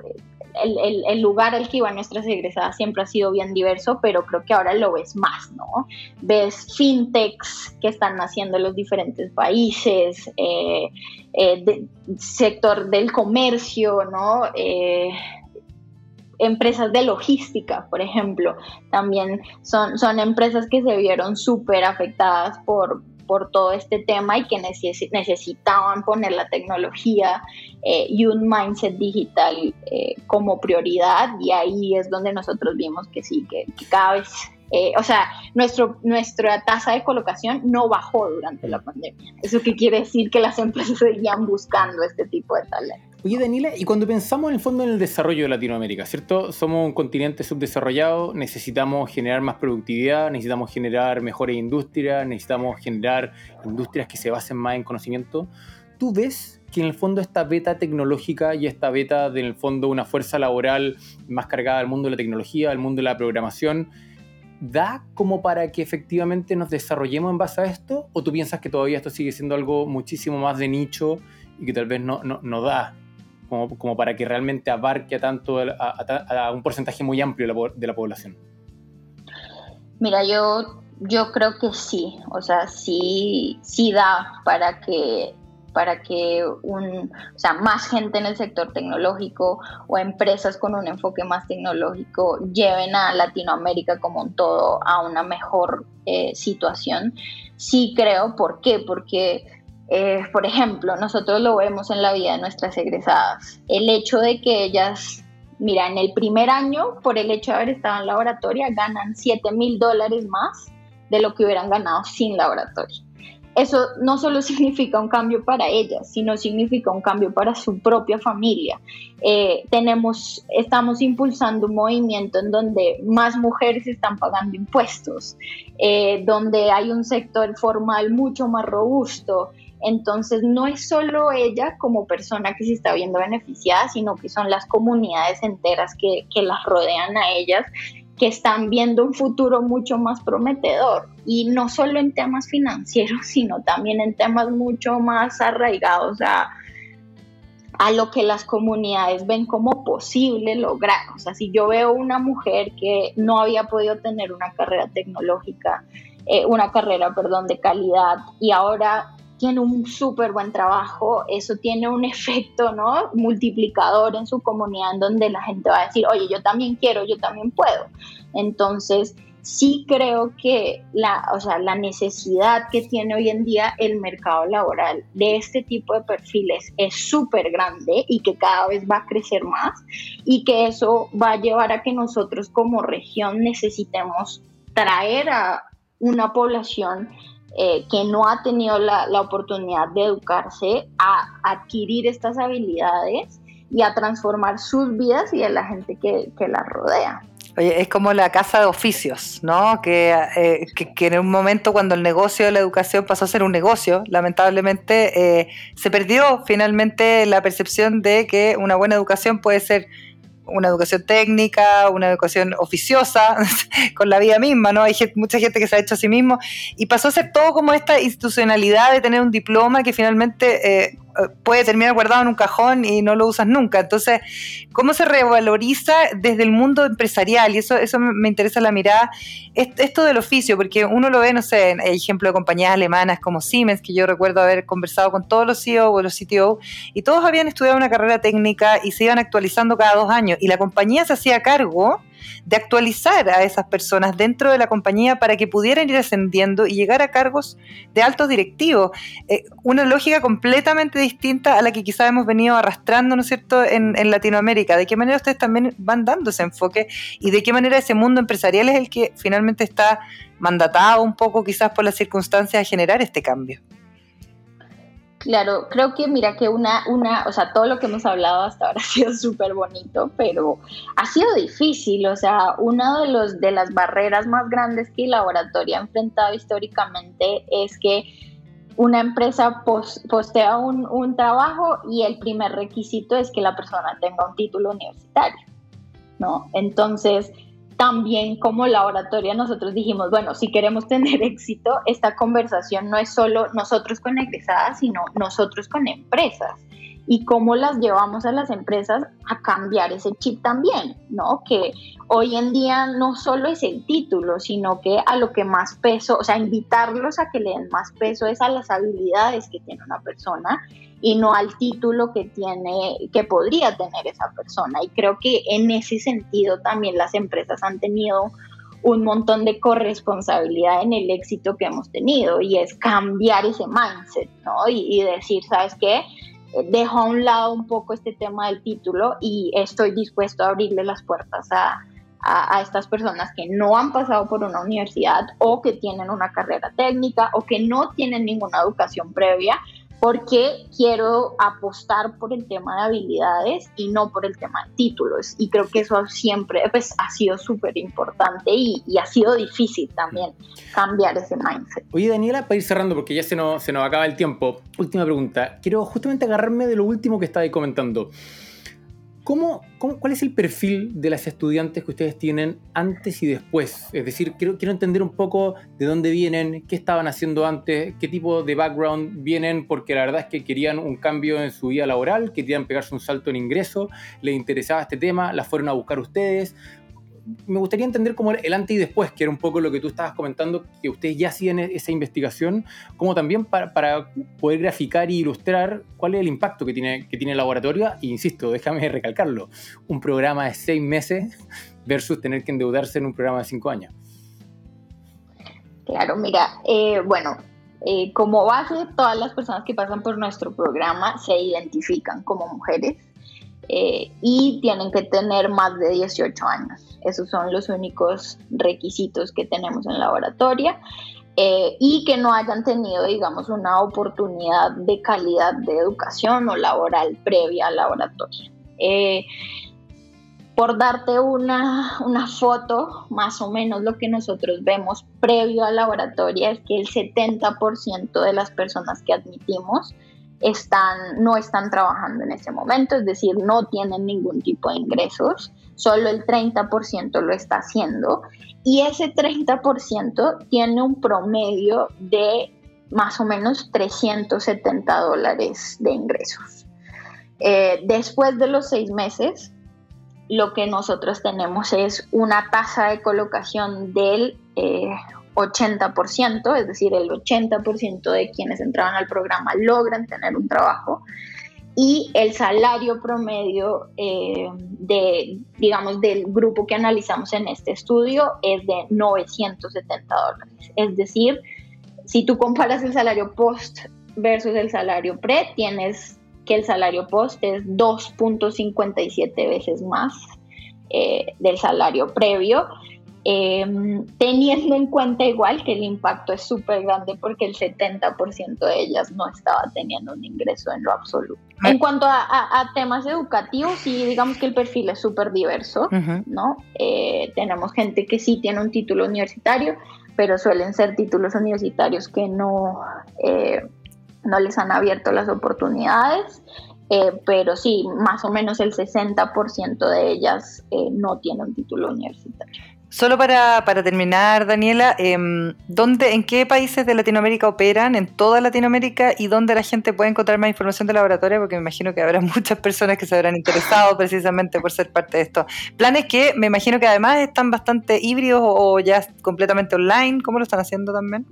Speaker 4: el, lugar al que iban nuestras egresadas siempre ha sido bien diverso, pero creo que ahora lo ves más, ¿no? Ves fintechs que están naciendo en los diferentes países, eh, eh, sector del comercio, ¿no? Eh, empresas de logística, por ejemplo, también son, son empresas que se vieron súper afectadas por, por todo este tema y que necesitaban poner la tecnología eh, y un mindset digital eh, como prioridad y ahí es donde nosotros vimos que sí, que, cada vez, eh, o sea, nuestro, nuestra tasa de colocación no bajó durante la pandemia. ¿Eso qué quiere decir? Que las empresas seguían buscando este tipo de talento.
Speaker 2: Oye, Daniela, y cuando pensamos en el fondo en el desarrollo de Latinoamérica, ¿cierto? Somos un continente subdesarrollado, necesitamos generar más productividad, necesitamos generar mejores industrias, necesitamos generar industrias que se basen más en conocimiento. ¿Tú ves que en el fondo esta beta tecnológica y esta beta en el fondo una fuerza laboral más cargada al mundo de la tecnología, al mundo de la programación, da como para que efectivamente nos desarrollemos en base a esto? ¿O tú piensas que todavía esto sigue siendo algo muchísimo más de nicho y que tal vez no, no, no da como, para que realmente abarque a, tanto, a, un porcentaje muy amplio de la, población?
Speaker 4: Mira, yo, yo creo que sí, o sea, sí, sí da para que para que un, o sea, más gente en el sector tecnológico o empresas con un enfoque más tecnológico lleven a Latinoamérica como un todo a una mejor eh, situación. Sí creo, ¿por qué? Porque eh, por ejemplo, nosotros lo vemos en la vida de nuestras egresadas. El hecho de que ellas, mira, en el primer año, por el hecho de haber estado en laboratoria, ganan 7 mil dólares más de lo que hubieran ganado sin laboratorio. eso no solo significa un cambio para ellas, sino significa un cambio para su propia familia. Eh, tenemos, estamos impulsando un movimiento en donde más mujeres están pagando impuestos, eh, donde hay un sector formal mucho más robusto. Entonces no es solo ella como persona que se está viendo beneficiada, sino que son las comunidades enteras que, las rodean a ellas que están viendo un futuro mucho más prometedor y no solo en temas financieros, sino también en temas mucho más arraigados a, a lo que las comunidades ven como posible lograr. O sea, si yo veo una mujer que no había podido tener una carrera tecnológica, eh, una carrera, perdón, de calidad y ahora tiene un súper buen trabajo, eso tiene un efecto ¿no? multiplicador en su comunidad en donde la gente va a decir, oye, yo también quiero, yo también puedo. Entonces, sí creo que la, o sea, la necesidad que tiene hoy en día el mercado laboral de este tipo de perfiles es súper grande y que cada vez va a crecer más y que eso va a llevar a que nosotros como región necesitemos traer a una población eh, que no ha tenido la, oportunidad de educarse a adquirir estas habilidades y a transformar sus vidas y de la gente que, que la rodea.
Speaker 3: Oye, es como la casa de oficios, ¿no? Eh, que, que, en un momento cuando el negocio de la educación pasó a ser un negocio, lamentablemente eh, se perdió finalmente la percepción de que una buena educación puede ser una educación técnica, una educación oficiosa, con la vida misma, ¿no? Hay mucha gente que se ha hecho a sí mismo y pasó a ser todo como esta institucionalidad de tener un diploma que finalmente eh, puede terminar guardado en un cajón y no lo usas nunca. Entonces, ¿cómo se revaloriza desde el mundo empresarial? Y eso, eso me interesa la mirada, esto del oficio, porque uno lo ve, no sé, en el ejemplo de compañías alemanas como Siemens, que yo recuerdo haber conversado con todos los CEO o los CTO, y todos habían estudiado una carrera técnica y se iban actualizando cada dos años, y la compañía se hacía cargo de actualizar a esas personas dentro de la compañía para que pudieran ir ascendiendo y llegar a cargos de altos directivos. Eh, una lógica completamente distinta a la que quizás hemos venido arrastrando, ¿no es cierto?, en, en, Latinoamérica. ¿De qué manera ustedes también van dando ese enfoque y de qué manera ese mundo empresarial es el que finalmente está mandatado un poco quizás por las circunstancias a generar este cambio?
Speaker 4: Claro, creo que mira que una, una, o sea, todo lo que hemos hablado hasta ahora ha sido súper bonito, pero ha sido difícil, o sea, una de, los, de las barreras más grandes que el laboratorio ha enfrentado históricamente es que una empresa postea un, un trabajo y el primer requisito es que la persona tenga un título universitario, ¿no? Entonces, también como laboratorio nosotros dijimos, bueno, si queremos tener éxito, esta conversación no es solo nosotros con egresadas, sino nosotros con empresas. Y cómo las llevamos a las empresas a cambiar ese chip también, ¿no? Que hoy en día no solo es el título, sino que a lo que más peso, o sea, invitarlos a que le den más peso es a las habilidades que tiene una persona y no al título que tiene, que podría tener esa persona. Y creo que en ese sentido también las empresas han tenido un montón de corresponsabilidad en el éxito que hemos tenido y es cambiar ese mindset, ¿no? Y, decir, ¿sabes qué? Dejo a un lado un poco este tema del título y estoy dispuesto a abrirle las puertas a, a, estas personas que no han pasado por una universidad o que tienen una carrera técnica o que no tienen ninguna educación previa porque quiero apostar por el tema de habilidades y no por el tema de títulos. Y creo que eso siempre pues, ha sido súper importante y, ha sido difícil también cambiar ese mindset.
Speaker 2: Oye, Daniela, para ir cerrando, porque ya se nos, se nos acaba el tiempo, última pregunta. Quiero justamente agarrarme de lo último que estabais comentando. ¿Cómo, cuál es el perfil de las estudiantes que ustedes tienen antes y después? Es decir, quiero, quiero entender un poco de dónde vienen, qué estaban haciendo antes, qué tipo de background vienen, porque la verdad es que querían un cambio en su vida laboral, querían pegarse un salto en ingreso, les interesaba este tema, las fueron a buscar ustedes me gustaría entender cómo el antes y después, que era un poco lo que tú estabas comentando, que ustedes ya hacían e-, esa investigación, como también para, poder graficar y ilustrar cuál es el impacto que tiene, que tiene el laboratorio. E insisto, déjame recalcarlo, un programa de seis meses versus tener que endeudarse en un programa de cinco años.
Speaker 4: Claro, mira, eh, bueno, eh, como base, todas las personas que pasan por nuestro programa se identifican como mujeres eh, y tienen que tener más de 18 años. Esos son los únicos requisitos que tenemos en laboratorio. eh, y que no hayan tenido, digamos, una oportunidad de calidad de educación o laboral previa al laboratorio. Eh, por darte una, una, foto, más o menos lo que nosotros vemos previo al laboratorio es que el 70% de las personas que admitimos están, no están trabajando en ese momento, es decir, no tienen ningún tipo de ingresos, solo el 30% lo está haciendo y ese 30% tiene un promedio de más o menos 370 dólares de ingresos. Eh, después de los seis meses, lo que nosotros tenemos es una tasa de colocación del 80%, eh, es decir, el 80% de quienes entraban al programa logran tener un trabajo y el salario promedio eh, de, digamos, del grupo que analizamos en este estudio es de 970 dólares. Es decir, si tú comparas el salario post versus el salario pre, tienes que el salario post es 2.57 veces más eh, del salario previo, em, teniendo en cuenta igual que el impacto es súper grande porque el 70% de ellas no estaba teniendo un ingreso en lo absoluto. En cuanto a, temas educativos, sí, digamos que el perfil es súper diverso, ¿no? Eh, tenemos gente que sí tiene un título universitario, pero suelen ser títulos universitarios que no, eh, no les han abierto las oportunidades. Eh, pero sí, más o menos el 60% de ellas eh, no tienen un título universitario.
Speaker 3: Solo para, terminar, Daniela, eh, ¿dónde, ¿en qué países de Latinoamérica operan? ¿En toda Latinoamérica? ¿Y dónde la gente puede encontrar más información de laboratorio? Porque me imagino que habrá muchas personas que se habrán interesado precisamente por ser parte de esto. Planes que me imagino que además están bastante híbridos o ya completamente online. ¿Cómo lo están haciendo también?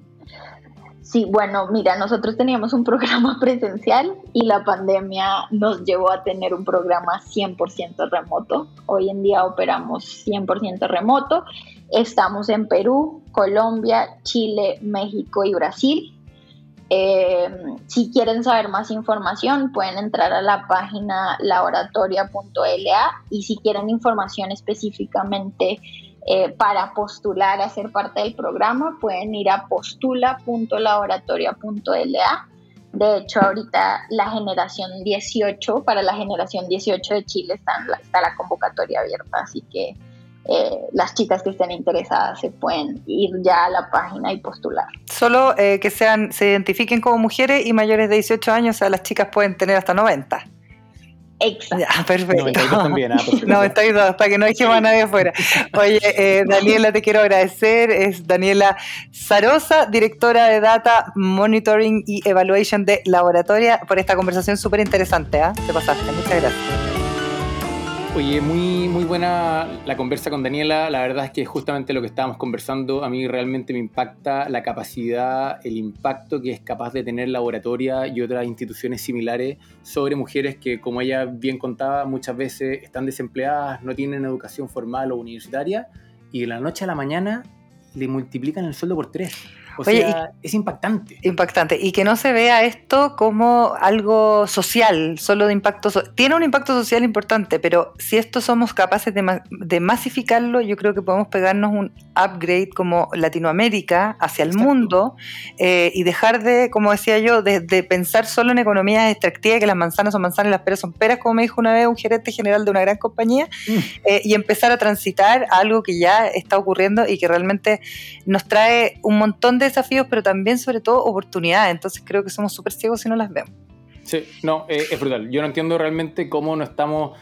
Speaker 4: Sí, bueno, mira, nosotros teníamos un programa presencial y la pandemia nos llevó a tener un programa 100% remoto. Hoy en día operamos 100% remoto. Estamos en Perú, Colombia, Chile, México y Brasil. Eh, si quieren saber más información, pueden entrar a la página laboratoria.la y si quieren información específicamente eh, para postular a ser parte del programa pueden ir a postula.laboratoria.la. De hecho, ahorita la generación 18, para la generación 18 de Chile está, la convocatoria abierta, así que eh, las chicas que estén interesadas se pueden ir ya a la página y postular.
Speaker 3: Solo eh, que sean, se identifiquen como mujeres y mayores de 18 años, o sea, las chicas pueden tener hasta 90.
Speaker 4: Exacto.
Speaker 3: Ya, perfecto.
Speaker 2: 92 también, ah,
Speaker 3: 92, para que no dejemos a nadie afuera. Oye, eh, Daniela, te quiero agradecer. Es Daniela Zarosa, directora de Data Monitoring y Evaluation de Laboratoria, por esta conversación súper interesante. ¿eh? Te pasaste. Muchas gracias.
Speaker 2: Oye, muy, muy buena la conversa con Daniela. La verdad es que justamente lo que estábamos conversando a mí realmente me impacta la capacidad, el impacto que es capaz de tener Laboratoria y otras instituciones similares sobre mujeres que, como ella bien contaba, muchas veces están desempleadas, no tienen educación formal o universitaria y de la noche a la mañana le multiplican el sueldo por tres. O sea, es impactante.
Speaker 3: Impactante. Y que no se vea esto como algo social, solo de impacto. Tiene un impacto social importante, pero si esto somos capaces de, masificarlo, yo creo que podemos pegarnos un upgrade como Latinoamérica hacia el mundo eh, y dejar de, como decía yo, de, pensar solo en economías extractivas, que las manzanas son manzanas y las peras son peras, como me dijo una vez un gerente general de una gran compañía, mm. eh, y empezar a transitar a algo que ya está ocurriendo y que realmente nos trae un montón de desafíos, pero también sobre todo oportunidades. Entonces creo que somos súper ciegos si no las vemos.
Speaker 2: Sí, no, eh, es brutal. Yo no entiendo realmente cómo no estamos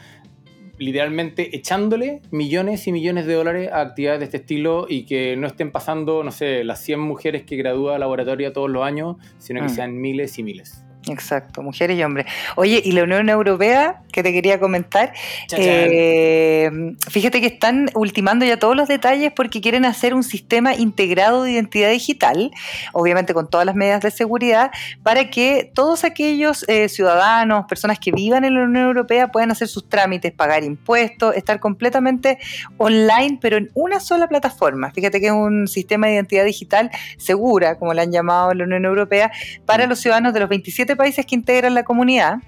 Speaker 2: literalmente echándole millones y millones de dólares a actividades de este estilo y que no estén pasando, no sé, las 100 mujeres que gradúa laboratoria todos los años, sino que mm. sean miles y miles.
Speaker 3: Exacto, mujeres y hombres. Oye, y la Unión Europea, que te quería comentar, eh, fíjate que están ultimando ya todos los detalles porque quieren hacer un sistema integrado de identidad digital, obviamente con todas las medidas de seguridad, para que todos aquellos eh, ciudadanos, personas que vivan en la Unión Europea puedan hacer sus trámites, pagar impuestos, estar completamente online, pero en una sola plataforma. Fíjate que es un sistema de identidad digital segura, como la han llamado en la Unión Europea, para mm. los ciudadanos de los 27 países que integran la comunidad.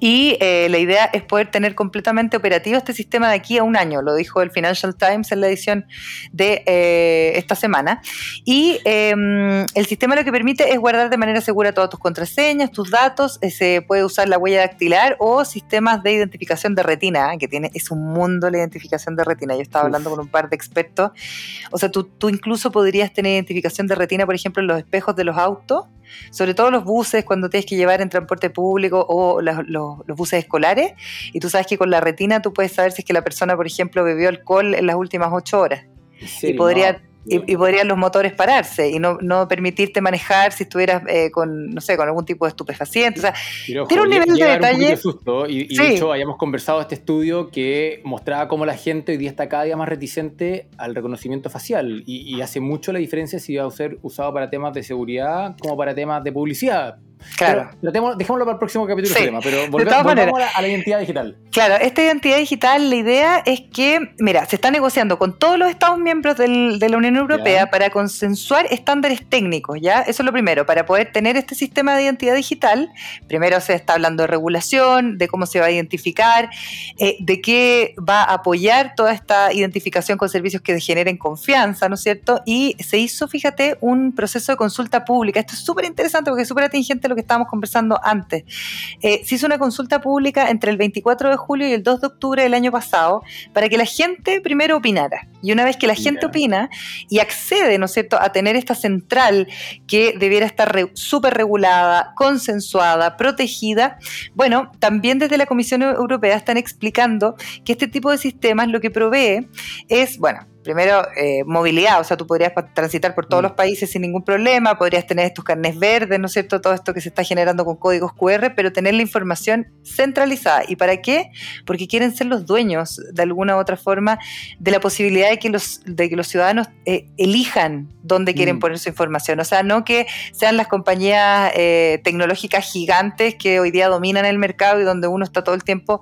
Speaker 3: Y eh, la idea es poder tener completamente operativo este sistema de aquí a un año, lo dijo el Financial Times en la edición de eh, esta semana. Y em, el sistema lo que permite es guardar de manera segura todas tus contraseñas, tus datos, eh, se puede usar la huella dactilar o sistemas de identificación de retina, que tiene, es un mundo la identificación de retina. Yo estaba hablando con un par de expertos. O sea, tú, tú incluso podrías tener identificación de retina, por ejemplo, en los espejos de los autos sobre todo los buses cuando tienes que llevar en transporte público o los, los, buses escolares, y tú sabes que con la retina tú puedes saber si es que la persona, por ejemplo, bebió alcohol en las últimas ocho horas. y podría y, podrían los motores pararse y no, no permitirte manejar si estuvieras eh, con, no sé, con algún tipo de estupefaciente. O sea, tiene un nivel de detalle.
Speaker 2: y, y de hecho, hayamos conversado este estudio que mostraba cómo la gente hoy día está cada día más reticente al reconocimiento facial y, hace mucho la diferencia si va a ser usado para temas de seguridad como para temas de publicidad.
Speaker 3: Claro.
Speaker 2: dejémoslo para el próximo capítulo del tema, pero volvemos, a, la, identidad digital.
Speaker 3: Claro, esta identidad digital, la idea es que, mira, se está negociando con todos los Estados miembros de la Unión Europea para consensuar estándares técnicos, ¿ya? Eso es lo primero, para poder tener este sistema de identidad digital, primero se está hablando de regulación, de cómo se va a identificar, eh, de qué va a apoyar toda esta identificación con servicios que generen confianza, ¿no es cierto? Y se hizo, fíjate, un proceso de consulta pública. Esto es súper interesante porque es súper atingente lo que estábamos conversando antes. Eh, se hizo una consulta pública entre el 24 de julio y el 2 de octubre del año pasado para que la gente primero opinara. Y una vez que la gente opina y accede, ¿no es cierto?, a tener esta central que debiera estar súper regulada, consensuada, protegida, bueno, también desde la Comisión Europea están explicando que este tipo de sistemas lo que provee es, bueno, primero, eh, movilidad, o sea, tú podrías transitar por todos mm. los países sin ningún problema, podrías tener estos carnes verdes, ¿no es cierto? Todo esto que se está generando con códigos QR, pero tener la información centralizada. ¿Y para qué? Porque quieren ser los dueños, de alguna u otra forma, de la posibilidad de que los, de que los ciudadanos eh, elijan dónde quieren mm. poner su información. O sea, no que sean las compañías eh, tecnológicas gigantes que hoy día dominan el mercado y donde uno está todo el tiempo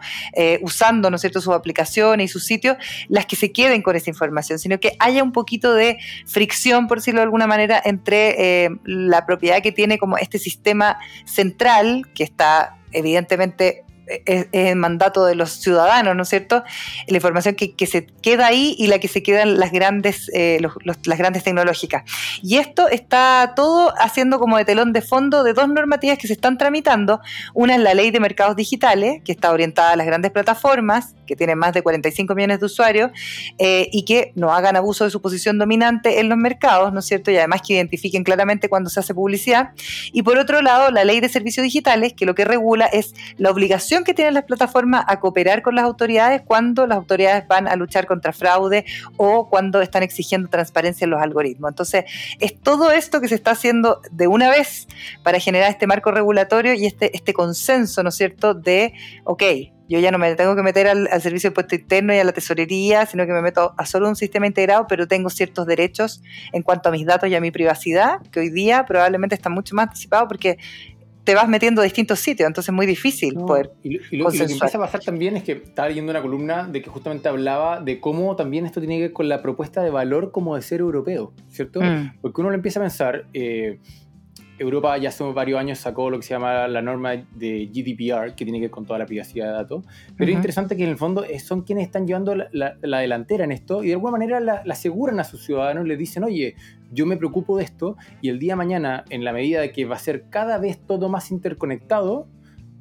Speaker 3: usando, ¿no es cierto?, sus aplicaciones y sus sitios, las que se queden con esa información sino que haya un poquito de fricción, por decirlo de alguna manera, entre eh, la propiedad que tiene como este sistema central, que está evidentemente es, el mandato de los ciudadanos, ¿no es cierto? La información que, se queda ahí y la que se quedan las grandes, eh, las grandes tecnológicas. Y esto está todo haciendo como de telón de fondo de dos normativas que se están tramitando. Una es la ley de mercados digitales, que está orientada a las grandes plataformas, que tienen más de 45 millones de usuarios, eh, y que no hagan abuso de su posición dominante en los mercados, ¿no es cierto? Y además que identifiquen claramente cuando se hace publicidad. Y por otro lado, la ley de servicios digitales, que lo que regula es la obligación que tienen las plataformas a cooperar con las autoridades cuando las autoridades van a luchar contra fraude o cuando están exigiendo transparencia en los algoritmos. Entonces, es todo esto que se está haciendo de una vez para generar este marco regulatorio y este, este consenso, ¿no es cierto?, de, ok, yo ya no me tengo que meter al, servicio de impuesto interno y a la tesorería, sino que me meto a solo un sistema integrado, pero tengo ciertos derechos en cuanto a mis datos y a mi privacidad, que hoy día probablemente están mucho más anticipados porque te vas metiendo a distintos sitios, entonces es muy difícil poder.
Speaker 2: Y, lo, que empieza a pasar también es que estaba leyendo una columna de que justamente hablaba de cómo también esto tiene que ver con la propuesta de valor como de ser europeo, ¿cierto? Mm. Porque uno lo empieza a pensar. Eh, Europa ya hace varios años sacó lo que se llama la norma de GDPR, que tiene que ver con toda la privacidad de datos. Pero es interesante que en el fondo son quienes están llevando la, delantera en esto y de alguna manera la, aseguran a sus ciudadanos, les dicen, oye, yo me preocupo de esto y el día de mañana, en la medida de que va a ser cada vez todo más interconectado,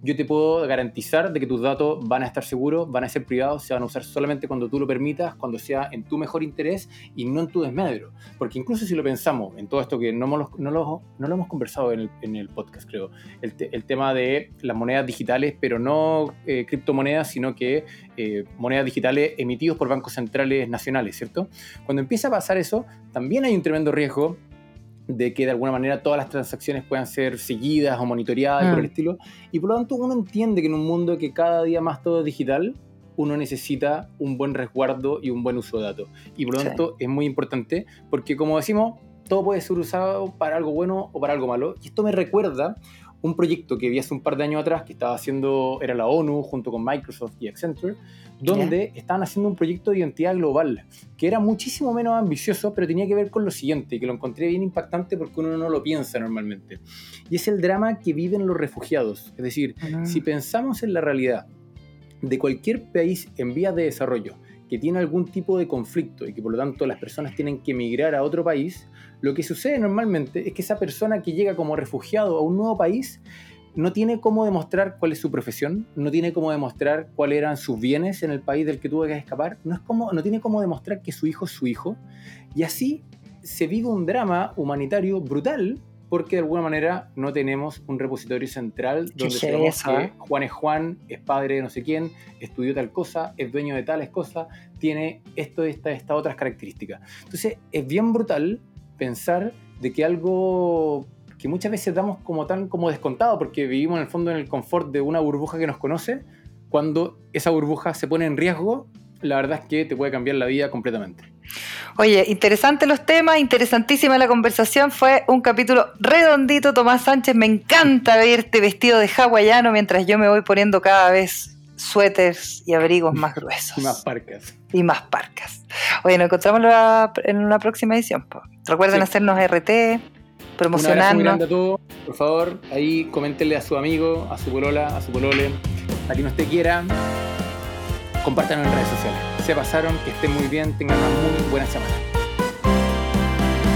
Speaker 2: yo te puedo garantizar de que tus datos van a estar seguros, van a ser privados, se van a usar solamente cuando tú lo permitas, cuando sea en tu mejor interés y no en tu desmedro. Porque incluso si lo pensamos en todo esto que no, no, lo, no lo hemos conversado en el, en el podcast, creo, el, el, tema de las monedas digitales, pero no eh, criptomonedas, sino que eh, monedas digitales emitidos por bancos centrales nacionales, ¿cierto? Cuando empieza a pasar eso, también hay un tremendo riesgo de que de alguna manera todas las transacciones puedan ser seguidas o monitoreadas y por el mm. estilo. Y por lo tanto uno entiende que en un mundo que cada día más todo es digital, uno necesita un buen resguardo y un buen uso de datos. Y por lo tanto es muy importante porque como decimos, todo puede ser usado para algo bueno o para algo malo. Y esto me recuerda un proyecto que vi hace un par de años atrás que estaba haciendo, era la ONU junto con Microsoft y Accenture, donde estaban haciendo un proyecto de identidad global, que era muchísimo menos ambicioso, pero tenía que ver con lo siguiente, que lo encontré bien impactante porque uno no lo piensa normalmente. Y es el drama que viven los refugiados. Es decir, si pensamos en la realidad de cualquier país en vías de desarrollo que tiene algún tipo de conflicto y que por lo tanto las personas tienen que emigrar a otro país, lo que sucede normalmente es que esa persona que llega como refugiado a un nuevo país no tiene cómo demostrar cuál es su profesión, no tiene cómo demostrar cuáles eran sus bienes en el país del que tuvo que escapar, no, es como, no tiene cómo demostrar que su hijo es su hijo. Y así se vive un drama humanitario brutal porque de alguna manera no tenemos un repositorio central donde sabemos
Speaker 3: eso,
Speaker 2: que
Speaker 3: ¿eh?
Speaker 2: Juan es Juan, es padre de no sé quién, estudió tal cosa, es dueño de tales cosas, tiene esto, esta, estas otras características. Entonces es bien brutal pensar de que algo que muchas veces damos como tan como descontado porque vivimos en el fondo en el confort de una burbuja que nos conoce, cuando esa burbuja se pone en riesgo, la verdad es que te puede cambiar la vida completamente.
Speaker 3: Oye, interesantes los temas, interesantísima la conversación. Fue un capítulo redondito, Tomás Sánchez. Me encanta verte vestido de hawaiano mientras yo me voy poniendo cada vez suéteres y abrigos más gruesos.
Speaker 2: Y más parcas.
Speaker 3: Y más parcas. Oye, nos encontramos en una próxima edición. po. Recuerden
Speaker 2: Sí.
Speaker 3: hacernos RT,
Speaker 2: Un abrazo muy
Speaker 3: promocionarnos.
Speaker 2: grande a todos. Por favor, ahí coméntenle a su amigo, a su polola, a su polole, a quien usted quiera. Compártanlo en redes sociales. Se pasaron, que estén muy bien, tengan una muy buena semana.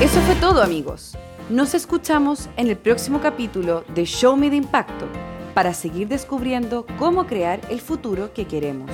Speaker 1: Eso fue todo amigos. Nos escuchamos en el próximo capítulo de Show Me de Impacto para seguir descubriendo cómo crear el futuro que queremos.